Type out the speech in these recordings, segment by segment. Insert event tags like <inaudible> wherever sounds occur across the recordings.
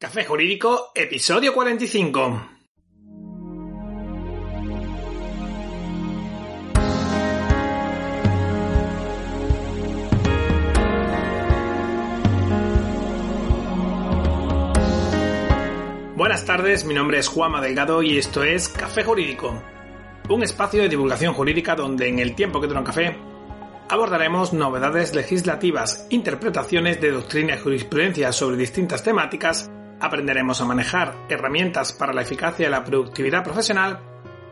Café Jurídico, episodio 45. Buenas tardes, mi nombre es Juanma Delgado y esto es Café Jurídico, un espacio de divulgación jurídica donde en el tiempo que dura un café abordaremos novedades legislativas, interpretaciones de doctrina y jurisprudencia sobre distintas temáticas, aprenderemos a manejar herramientas para la eficacia y la productividad profesional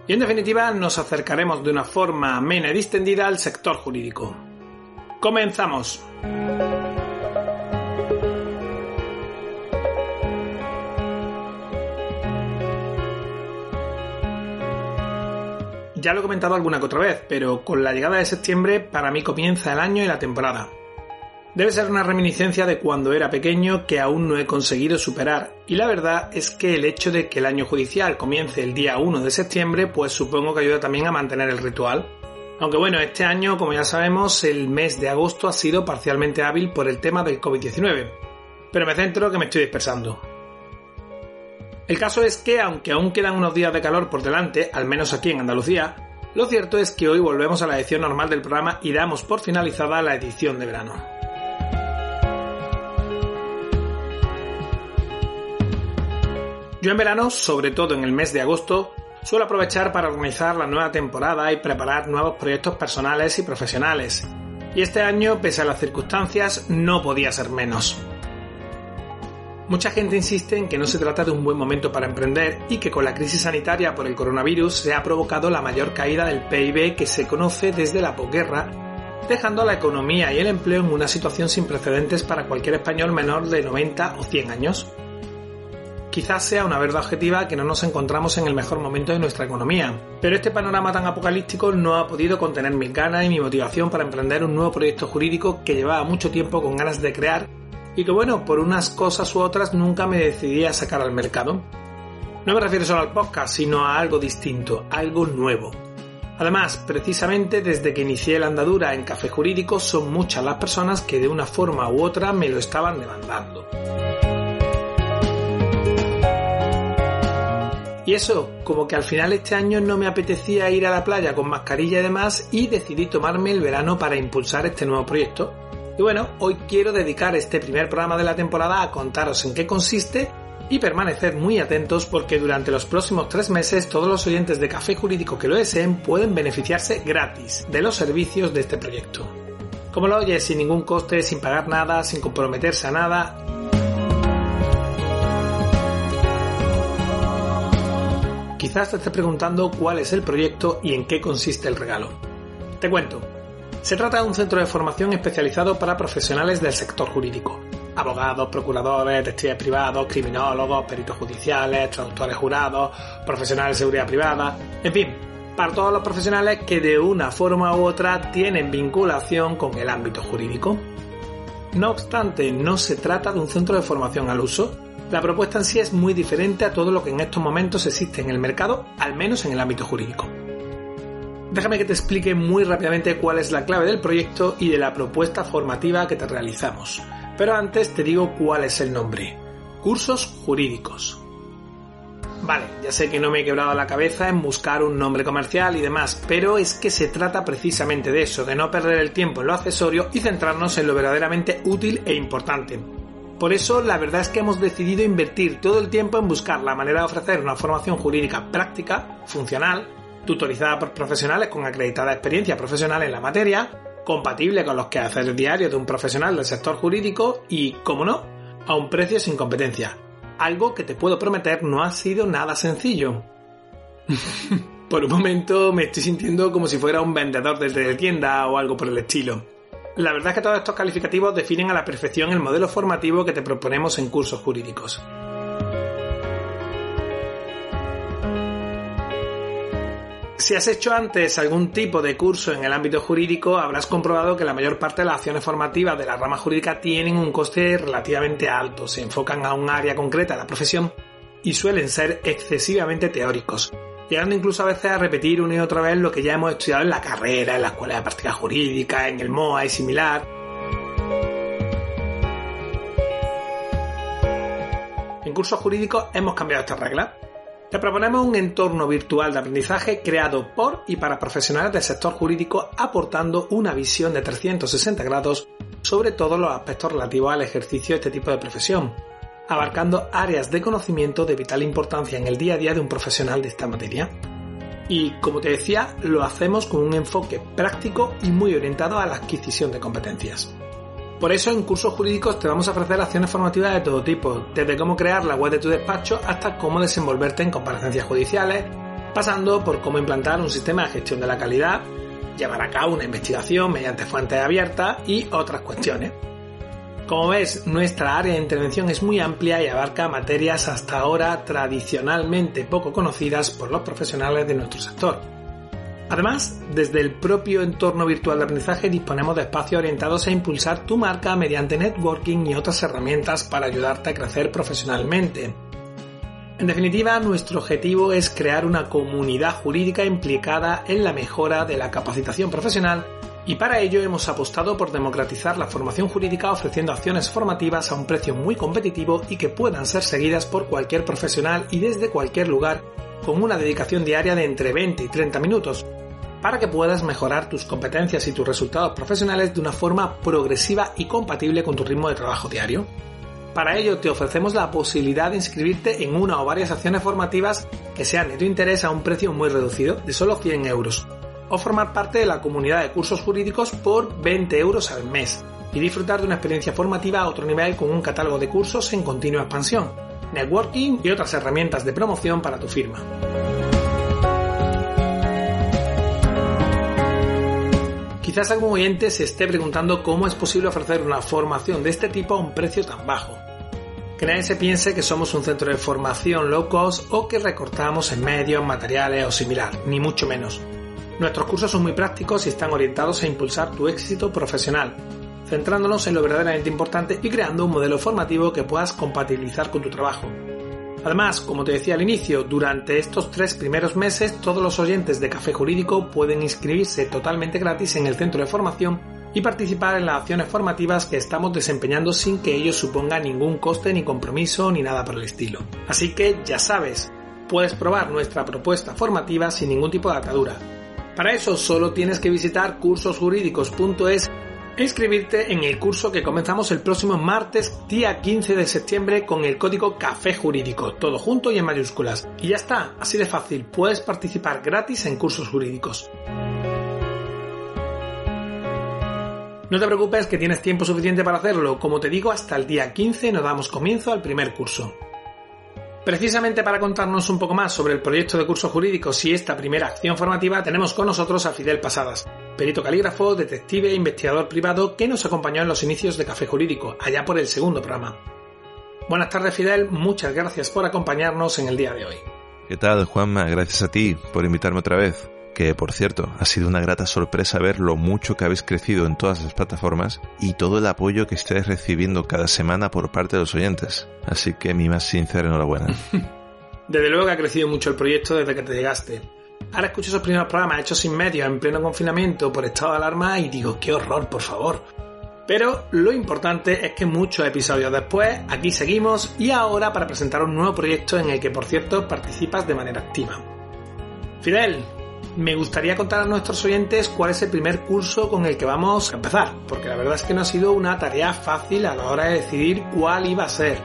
y en definitiva nos acercaremos de una forma amena y distendida al sector jurídico. Comenzamos. Ya lo he comentado alguna que otra vez, pero con la llegada de septiembre para mí comienza el año y la temporada. Debe ser una reminiscencia de cuando era pequeño que aún no he conseguido superar, y la verdad es que el hecho de que el año judicial comience el día 1 de septiembre, pues supongo que ayuda también a mantener el ritual. Aunque bueno, este año, como ya sabemos, el mes de agosto ha sido parcialmente hábil por el tema del COVID-19. Pero me centro que me estoy dispersando. El caso es que, aunque aún quedan unos días de calor por delante, al menos aquí en Andalucía, lo cierto es que hoy volvemos a la edición normal del programa y damos por finalizada la edición de verano. Yo en verano, sobre todo en el mes de agosto, suelo aprovechar para organizar la nueva temporada y preparar nuevos proyectos personales y profesionales. Y este año, pese a las circunstancias, no podía ser menos. Mucha gente insiste en que no se trata de un buen momento para emprender y que con la crisis sanitaria por el coronavirus se ha provocado la mayor caída del PIB que se conoce desde la posguerra, dejando a la economía y el empleo en una situación sin precedentes para cualquier español menor de 90 o 100 años. Quizás sea una verdad objetiva que no nos encontramos en el mejor momento de nuestra economía, pero este panorama tan apocalíptico no ha podido contener mis ganas y mi motivación para emprender un nuevo proyecto jurídico que llevaba mucho tiempo con ganas de crear y que bueno, por unas cosas u otras nunca me decidí a sacar al mercado. No me refiero solo al podcast, sino a algo distinto, algo nuevo. Además, precisamente desde que inicié la andadura en Café Jurídico son muchas las personas que de una forma u otra me lo estaban demandando. Y eso, como que al final este año no me apetecía ir a la playa con mascarilla y demás y decidí tomarme el verano para impulsar este nuevo proyecto, y bueno, hoy quiero dedicar este primer programa de la temporada a contaros en qué consiste y permanecer muy atentos porque durante los próximos tres meses todos los oyentes de Café Jurídico que lo deseen pueden beneficiarse gratis de los servicios de este proyecto. Como lo oyes, sin ningún coste, sin pagar nada, sin comprometerse a nada. Quizás te estés preguntando cuál es el proyecto y en qué consiste el regalo. Te cuento. Se trata de un centro de formación especializado para profesionales del sector jurídico. Abogados, procuradores, detectives privados, criminólogos, peritos judiciales, traductores jurados, profesionales de seguridad privada, en fin, para todos los profesionales que de una forma u otra tienen vinculación con el ámbito jurídico. No obstante, no se trata de un centro de formación al uso. La propuesta en sí es muy diferente a todo lo que en estos momentos existe en el mercado, al menos en el ámbito jurídico. Déjame que te explique muy rápidamente cuál es la clave del proyecto y de la propuesta formativa que te realizamos. Pero antes te digo cuál es el nombre. Cursos jurídicos. Vale, ya sé que no me he quebrado la cabeza en buscar un nombre comercial y demás, pero es que se trata precisamente de eso, de no perder el tiempo en lo accesorio y centrarnos en lo verdaderamente útil e importante. Por eso, la verdad es que hemos decidido invertir todo el tiempo en buscar la manera de ofrecer una formación jurídica práctica, funcional, tutorizada por profesionales con acreditada experiencia profesional en la materia, compatible con los quehaceres diarios de un profesional del sector jurídico y, como no, a un precio sin competencia. Algo que te puedo prometer no ha sido nada sencillo. <laughs> por un momento me estoy sintiendo como si fuera un vendedor de tienda o algo por el estilo. La verdad es que todos estos calificativos definen a la perfección el modelo formativo que te proponemos en cursos jurídicos. Si has hecho antes algún tipo de curso en el ámbito jurídico, habrás comprobado que la mayor parte de las acciones formativas de la rama jurídica tienen un coste relativamente alto, se enfocan a un área concreta de la profesión y suelen ser excesivamente teóricos, llegando incluso a veces a repetir una y otra vez lo que ya hemos estudiado en la carrera, en la escuela de práctica jurídica, en el MOA y similar. Cursos Jurídicos hemos cambiado esta regla. Te proponemos un entorno virtual de aprendizaje creado por y para profesionales del sector jurídico aportando una visión de 360 grados sobre todos los aspectos relativos al ejercicio de este tipo de profesión, abarcando áreas de conocimiento de vital importancia en el día a día de un profesional de esta materia. Y como te decía, lo hacemos con un enfoque práctico y muy orientado a la adquisición de competencias. Por eso en cursos jurídicos te vamos a ofrecer acciones formativas de todo tipo, desde cómo crear la web de tu despacho hasta cómo desenvolverte en comparecencias judiciales, pasando por cómo implantar un sistema de gestión de la calidad, llevar a cabo una investigación mediante fuentes abiertas y otras cuestiones. Como ves, nuestra área de intervención es muy amplia y abarca materias hasta ahora tradicionalmente poco conocidas por los profesionales de nuestro sector. Además, desde el propio entorno virtual de aprendizaje disponemos de espacios orientados a impulsar tu marca mediante networking y otras herramientas para ayudarte a crecer profesionalmente. En definitiva, nuestro objetivo es crear una comunidad jurídica implicada en la mejora de la capacitación profesional y para ello hemos apostado por democratizar la formación jurídica ofreciendo acciones formativas a un precio muy competitivo y que puedan ser seguidas por cualquier profesional y desde cualquier lugar con una dedicación diaria de entre 20 y 30 minutos, para que puedas mejorar tus competencias y tus resultados profesionales de una forma progresiva y compatible con tu ritmo de trabajo diario. Para ello te ofrecemos la posibilidad de inscribirte en una o varias acciones formativas que sean de tu interés a un precio muy reducido, de solo 100 euros o formar parte de la comunidad de cursos jurídicos por 20 euros al mes y disfrutar de una experiencia formativa a otro nivel con un catálogo de cursos en continua expansión, networking y otras herramientas de promoción para tu firma. Quizás algún oyente se esté preguntando cómo es posible ofrecer una formación de este tipo a un precio tan bajo. Que nadie se piense que somos un centro de formación low cost o que recortamos en medios, materiales o similar, ni mucho menos. Nuestros cursos son muy prácticos y están orientados a impulsar tu éxito profesional, centrándonos en lo verdaderamente importante y creando un modelo formativo que puedas compatibilizar con tu trabajo. Además, como te decía al inicio, durante estos tres primeros meses todos los oyentes de Café Jurídico pueden inscribirse totalmente gratis en el centro de formación y participar en las acciones formativas que estamos desempeñando sin que ello suponga ningún coste ni compromiso ni nada por el estilo. Así que ya sabes, puedes probar nuestra propuesta formativa sin ningún tipo de atadura para eso solo tienes que visitar cursosjurídicos.es e inscribirte en el curso que comenzamos el próximo martes, día 15 de septiembre, con el código Café Jurídico, todo junto y en mayúsculas. Y ya está, así de fácil, puedes participar gratis en cursos jurídicos. No te preocupes que tienes tiempo suficiente para hacerlo, como te digo, hasta el día 15 nos damos comienzo al primer curso. Precisamente para contarnos un poco más sobre el proyecto de cursos jurídicos y esta primera acción formativa tenemos con nosotros a Fidel Pasadas, perito calígrafo, detective e investigador privado que nos acompañó en los inicios de Café Jurídico, allá por el segundo programa. Buenas tardes Fidel, muchas gracias por acompañarnos en el día de hoy. ¿Qué tal Juanma? Gracias a ti por invitarme otra vez que por cierto, ha sido una grata sorpresa ver lo mucho que habéis crecido en todas las plataformas y todo el apoyo que estáis recibiendo cada semana por parte de los oyentes. Así que mi más sincera enhorabuena. <laughs> Desde luego que ha crecido mucho el proyecto desde que te llegaste. Ahora escucho esos primeros programas hechos sin medios, en pleno confinamiento, por estado de alarma y digo, qué horror, por favor. Pero lo importante es que muchos episodios después, aquí seguimos y ahora para presentar un nuevo proyecto en el que, por cierto, participas de manera activa. Fidel, me gustaría contar a nuestros oyentes cuál es el primer curso con el que vamos a empezar, porque la verdad es que no ha sido una tarea fácil a la hora de decidir cuál iba a ser.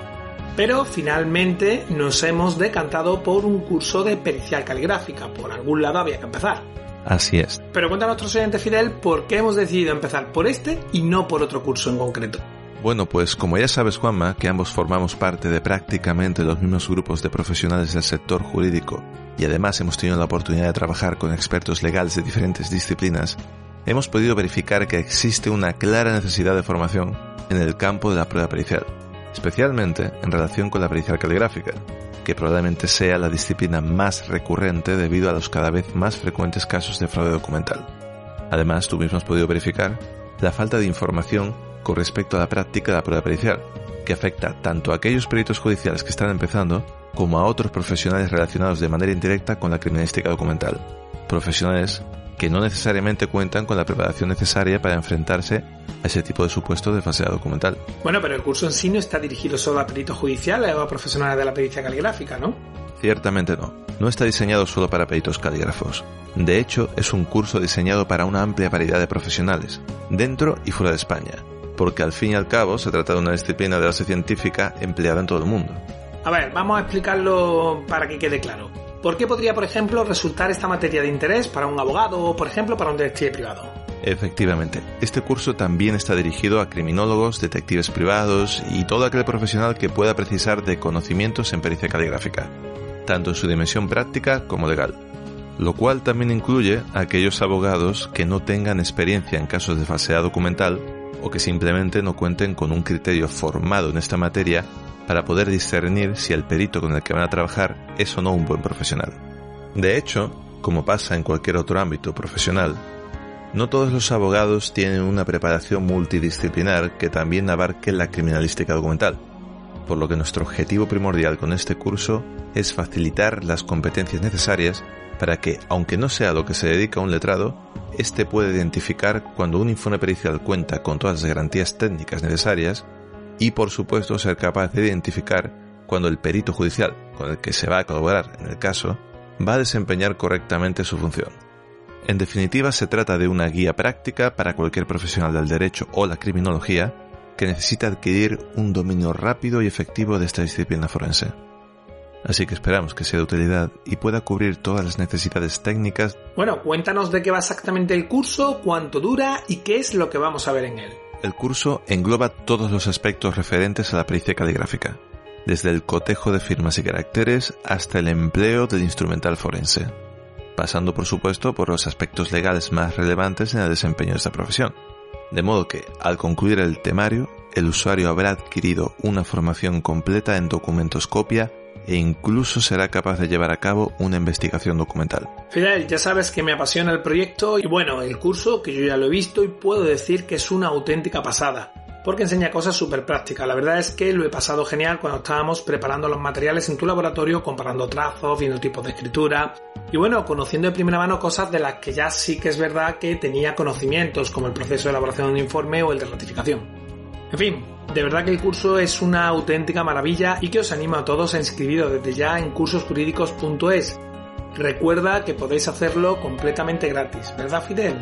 Pero finalmente nos hemos decantado por un curso de pericial caligráfica, por algún lado había que empezar. Así es. Pero cuenta a nuestros oyentes Fidel por qué hemos decidido empezar por este y no por otro curso en concreto. Bueno, pues como ya sabes, Juanma, que ambos formamos parte de prácticamente los mismos grupos de profesionales del sector jurídico y además hemos tenido la oportunidad de trabajar con expertos legales de diferentes disciplinas, hemos podido verificar que existe una clara necesidad de formación en el campo de la prueba pericial, especialmente en relación con la pericial caligráfica, que probablemente sea la disciplina más recurrente debido a los cada vez más frecuentes casos de fraude documental. Además, tú mismo has podido verificar la falta de información con respecto a la práctica de la prueba pericial, que afecta tanto a aquellos peritos judiciales que están empezando como a otros profesionales relacionados de manera indirecta con la criminalística documental, profesionales que no necesariamente cuentan con la preparación necesaria para enfrentarse a ese tipo de supuesto de falsedad documental. Bueno, pero el curso en sí no está dirigido solo a peritos judiciales o a profesionales de la pericia caligráfica, ¿no? Ciertamente no. No está diseñado solo para peritos calígrafos. De hecho, es un curso diseñado para una amplia variedad de profesionales, dentro y fuera de España, porque al fin y al cabo se trata de una disciplina de base científica empleada en todo el mundo. A ver, vamos a explicarlo para que quede claro. ¿Por qué podría, por ejemplo, resultar esta materia de interés para un abogado o, por ejemplo, para un detective privado? Efectivamente, este curso también está dirigido a criminólogos, detectives privados y todo aquel profesional que pueda precisar de conocimientos en pericia caligráfica, tanto en su dimensión práctica como legal, lo cual también incluye a aquellos abogados que no tengan experiencia en casos de falsedad documental o que simplemente no cuenten con un criterio formado en esta materia para poder discernir si el perito con el que van a trabajar es o no un buen profesional. De hecho, como pasa en cualquier otro ámbito profesional, no todos los abogados tienen una preparación multidisciplinar que también abarque la criminalística documental, por lo que nuestro objetivo primordial con este curso es facilitar las competencias necesarias para que, aunque no sea lo que se dedica un letrado, éste pueda identificar cuando un informe pericial cuenta con todas las garantías técnicas necesarias y, por supuesto, ser capaz de identificar cuando el perito judicial con el que se va a colaborar en el caso va a desempeñar correctamente su función. En definitiva, se trata de una guía práctica para cualquier profesional del derecho o la criminología que necesita adquirir un dominio rápido y efectivo de esta disciplina forense. Así que esperamos que sea de utilidad y pueda cubrir todas las necesidades técnicas. Bueno, cuéntanos de qué va exactamente el curso, cuánto dura y qué es lo que vamos a ver en él. El curso engloba todos los aspectos referentes a la pericia caligráfica, desde el cotejo de firmas y caracteres hasta el empleo del instrumental forense, pasando por supuesto por los aspectos legales más relevantes en el desempeño de esta profesión. De modo que, al concluir el temario, el usuario habrá adquirido una formación completa en documentos copia e incluso será capaz de llevar a cabo una investigación documental. Fidel, ya sabes que me apasiona el proyecto y bueno, el curso que yo ya lo he visto y puedo decir que es una auténtica pasada. Porque enseña cosas súper prácticas. La verdad es que lo he pasado genial cuando estábamos preparando los materiales en tu laboratorio, comparando trazos, viendo tipos de escritura y bueno, conociendo de primera mano cosas de las que ya sí que es verdad que tenía conocimientos, como el proceso de elaboración de un informe o el de ratificación. En fin, de verdad que el curso es una auténtica maravilla y que os animo a todos a inscribiros desde ya en cursosjurídicos.es. Recuerda que podéis hacerlo completamente gratis, ¿verdad Fidel?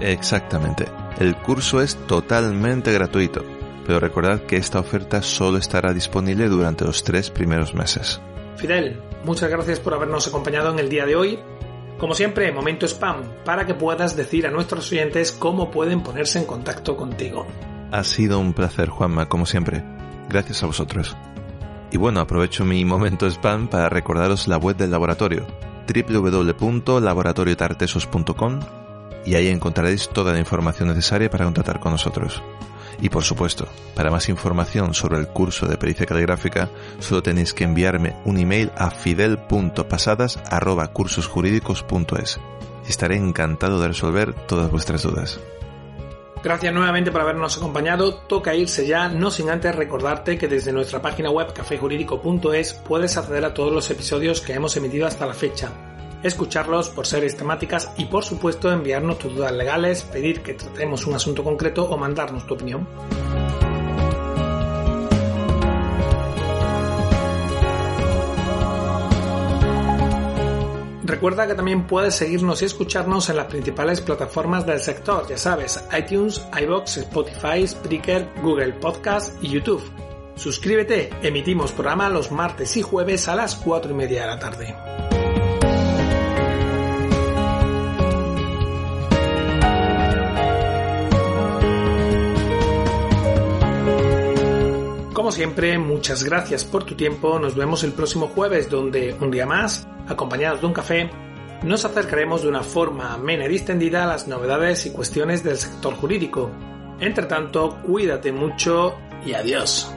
Exactamente. El curso es totalmente gratuito, pero recordad que esta oferta solo estará disponible durante los tres primeros meses. Fidel, muchas gracias por habernos acompañado en el día de hoy. Como siempre, momento spam, para que puedas decir a nuestros oyentes cómo pueden ponerse en contacto contigo. Ha sido un placer, Juanma, como siempre. Gracias a vosotros. Y bueno, aprovecho mi momento spam para recordaros la web del laboratorio, www.laboratoriotartesos.com y ahí encontraréis toda la información necesaria para contactar con nosotros. Y por supuesto, para más información sobre el curso de pericia caligráfica, solo tenéis que enviarme un email a fidel.pasadas.cursosjurídicos.es estaré encantado de resolver todas vuestras dudas. Gracias nuevamente por habernos acompañado. Toca irse ya, no sin antes recordarte que desde nuestra página web cafejurídico.es puedes acceder a todos los episodios que hemos emitido hasta la fecha, escucharlos por series temáticas y por supuesto enviarnos tus dudas legales, pedir que tratemos un asunto concreto o mandarnos tu opinión. Recuerda que también puedes seguirnos y escucharnos en las principales plataformas del sector, ya sabes, iTunes, iBox, Spotify, Spreaker, Google Podcast y YouTube. Suscríbete, emitimos programa los martes y jueves a las 4 y media de la tarde. Como siempre, muchas gracias por tu tiempo. Nos vemos el próximo jueves donde, un día más, acompañados de un café, nos acercaremos de una forma amena y distendida a las novedades y cuestiones del sector jurídico. Entre tanto, cuídate mucho y adiós.